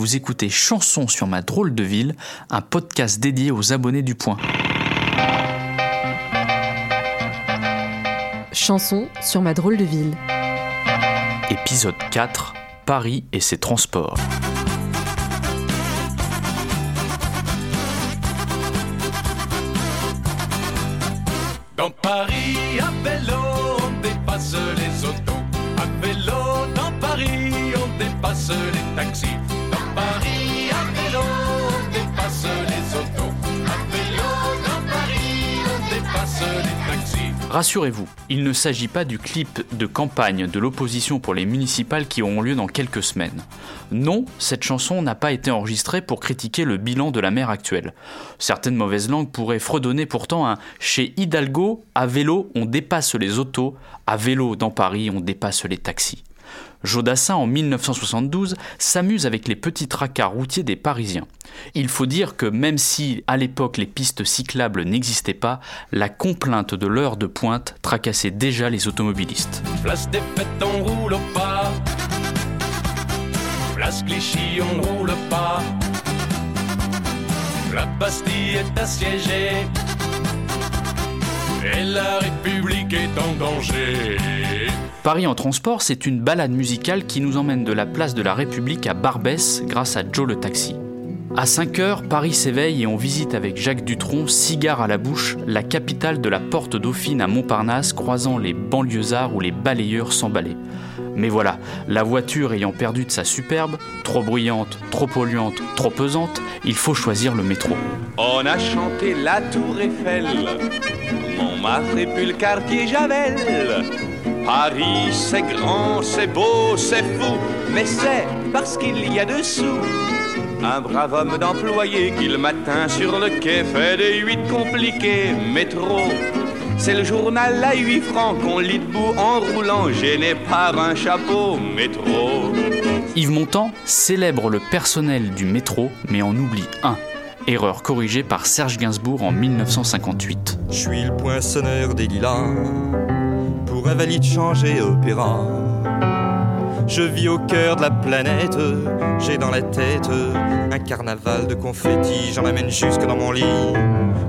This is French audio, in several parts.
Vous écoutez Chanson sur ma drôle de ville, un podcast dédié aux abonnés du point. Chanson sur ma drôle de ville. Épisode 4 Paris et ses transports. Dans Paris, à vélo, on dépasse les autos. À vélo, dans Paris, on dépasse les taxis. Rassurez-vous, il ne s'agit pas du clip de campagne de l'opposition pour les municipales qui auront lieu dans quelques semaines. Non, cette chanson n'a pas été enregistrée pour critiquer le bilan de la mer actuelle. Certaines mauvaises langues pourraient fredonner pourtant un chez Hidalgo, à vélo on dépasse les autos, à vélo dans Paris on dépasse les taxis. Jodassin, en 1972, s'amuse avec les petits tracas routiers des Parisiens. Il faut dire que même si, à l'époque, les pistes cyclables n'existaient pas, la complainte de l'heure de pointe tracassait déjà les automobilistes. La Bastille est assiégée. Et la République est en danger. Paris en transport, c'est une balade musicale qui nous emmène de la place de la République à Barbès grâce à Joe le taxi. À 5 heures, Paris s'éveille et on visite avec Jacques Dutronc, cigare à la bouche, la capitale de la Porte Dauphine à Montparnasse, croisant les banlieusards ou les balayeurs sans balai. Mais voilà, la voiture ayant perdu de sa superbe, trop bruyante, trop polluante, trop pesante, il faut choisir le métro. On a chanté la tour Eiffel, Montmartre et puis le quartier Javel. Paris, c'est grand, c'est beau, c'est fou, mais c'est parce qu'il y a dessous un brave homme d'employé qui le matin sur le quai fait des huit compliqués. Métro, c'est le journal à 8 francs qu'on lit debout en roulant, gêné par un chapeau. Métro. Yves Montand célèbre le personnel du métro, mais en oublie un. Erreur corrigée par Serge Gainsbourg en 1958. Je suis le poinçonneur des lilas pour un valide changer opéra. Je vis au cœur de la planète, j'ai dans la tête un carnaval de confettis, j'en amène jusque dans mon lit.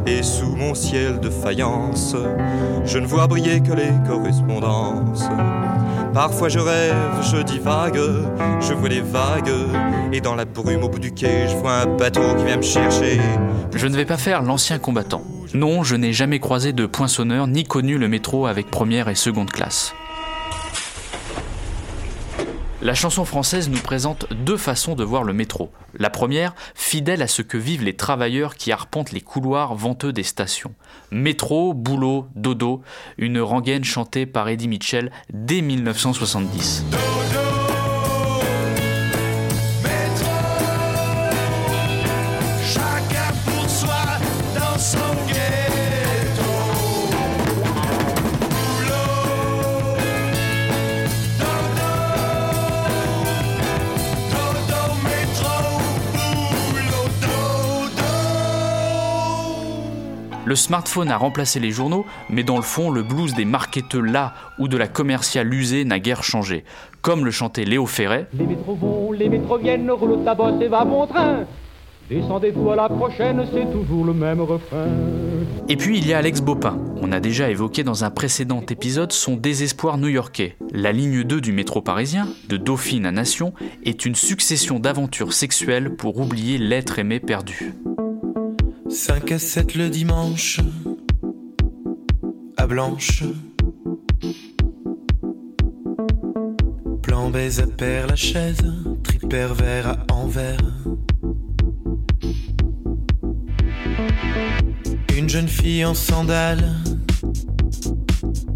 Et sous mon ciel de faïence, je ne vois briller que les correspondances. Parfois je rêve, je divague, je vois des vagues, et dans la brume au bout du quai, je vois un bateau qui vient me chercher. Je ne vais pas faire l'ancien combattant. Non, je n'ai jamais croisé de poinçonneur ni connu le métro avec première et seconde classe. La chanson française nous présente deux façons de voir le métro. La première, fidèle à ce que vivent les travailleurs qui arpentent les couloirs venteux des stations. Métro, boulot, dodo, une rengaine chantée par Eddie Mitchell dès 1970. Chacun Le smartphone a remplacé les journaux, mais dans le fond, le blues des marketeux là ou de la commerciale usée n'a guère changé. Comme le chantait Léo Ferret, Les métros vont, les métros viennent, roule ta bosse et va mon train. Descendez-vous à la prochaine, c'est toujours le même refrain. Et puis il y a Alex Bopin. On a déjà évoqué dans un précédent épisode son désespoir new-yorkais. La ligne 2 du métro parisien, de Dauphine à Nation, est une succession d'aventures sexuelles pour oublier l'être aimé perdu. 5 à 7 le dimanche, à Blanche. Plan baise à Père la chaise, tripervers à Anvers. Une jeune fille en sandales,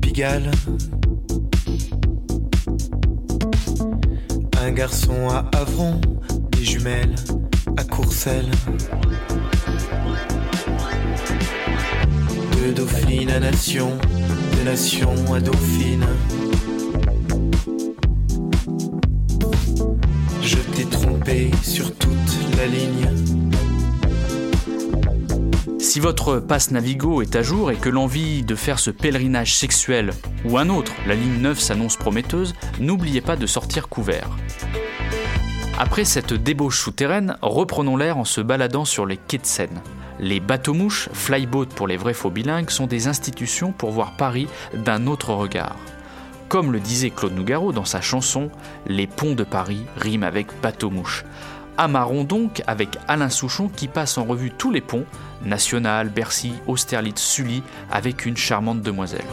Pigalle. Un garçon à Avron, des jumelles à Courcelles. De Dauphine à Nation, de Nation à Dauphine. Je t'ai trompé sur toute la ligne. Si votre passe Navigo est à jour et que l'envie de faire ce pèlerinage sexuel ou un autre, la ligne 9 s'annonce prometteuse, n'oubliez pas de sortir couvert. Après cette débauche souterraine, reprenons l'air en se baladant sur les quais de Seine. Les bateaux-mouches, flyboat pour les vrais faux bilingues, sont des institutions pour voir Paris d'un autre regard. Comme le disait Claude Nougaro dans sa chanson, les ponts de Paris riment avec bateau-mouche. Amarrons donc avec Alain Souchon qui passe en revue tous les ponts, National, Bercy, Austerlitz, Sully, avec une charmante demoiselle.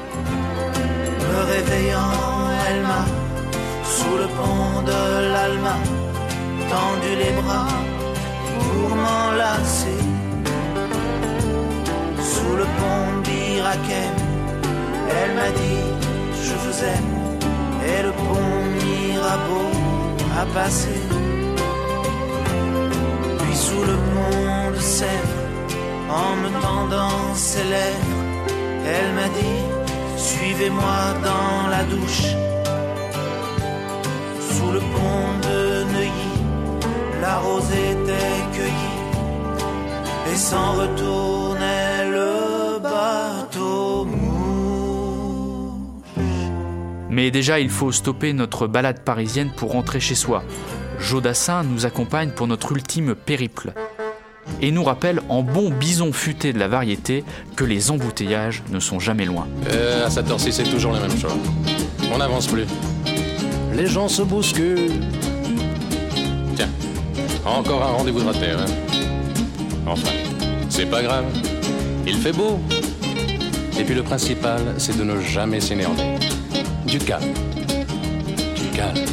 Elle m'a dit, je vous aime, et le pont Mirabeau a passé. Puis sous le pont de Sèvres, en me tendant ses lèvres, elle m'a dit Suivez-moi dans la douche. Sous le pont de Neuilly, la rose était cueillie et s'en retournait Mais déjà, il faut stopper notre balade parisienne pour rentrer chez soi. Jodassin nous accompagne pour notre ultime périple et nous rappelle en bon bison futé de la variété que les embouteillages ne sont jamais loin. Euh, à cette heure-ci, c'est toujours la même chose. On n'avance plus. Les gens se bousculent. Tiens, encore un rendez-vous de raté, hein Enfin, c'est pas grave. Il fait beau. Et puis le principal, c'est de ne jamais s'énerver. Du calme. Du calme.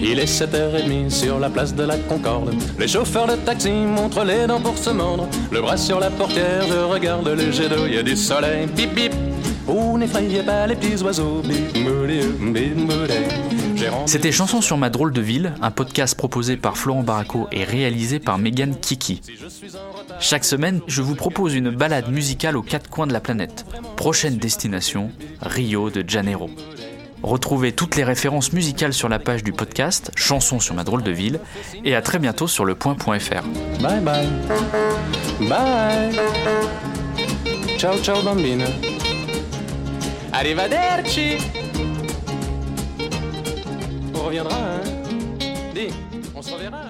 Il est 7h30 sur la place de la Concorde. Les chauffeurs de taxi montrent les dents pour se mordre. Le bras sur la portière, je regarde le jet d'eau, y a du soleil. Bip bip. Oh, n'effrayez pas les petits oiseaux. Bip, boulé, bip, boulé. C'était Chanson sur ma drôle de ville, un podcast proposé par Florent Baraco et réalisé par Megan Kiki. Chaque semaine, je vous propose une balade musicale aux quatre coins de la planète. Prochaine destination, Rio de Janeiro. Retrouvez toutes les références musicales sur la page du podcast Chanson sur ma drôle de ville et à très bientôt sur le point.fr. Bye bye. Bye. Ciao ciao bambina. Arrivederci. On reviendra, hein. Dis, on se reverra,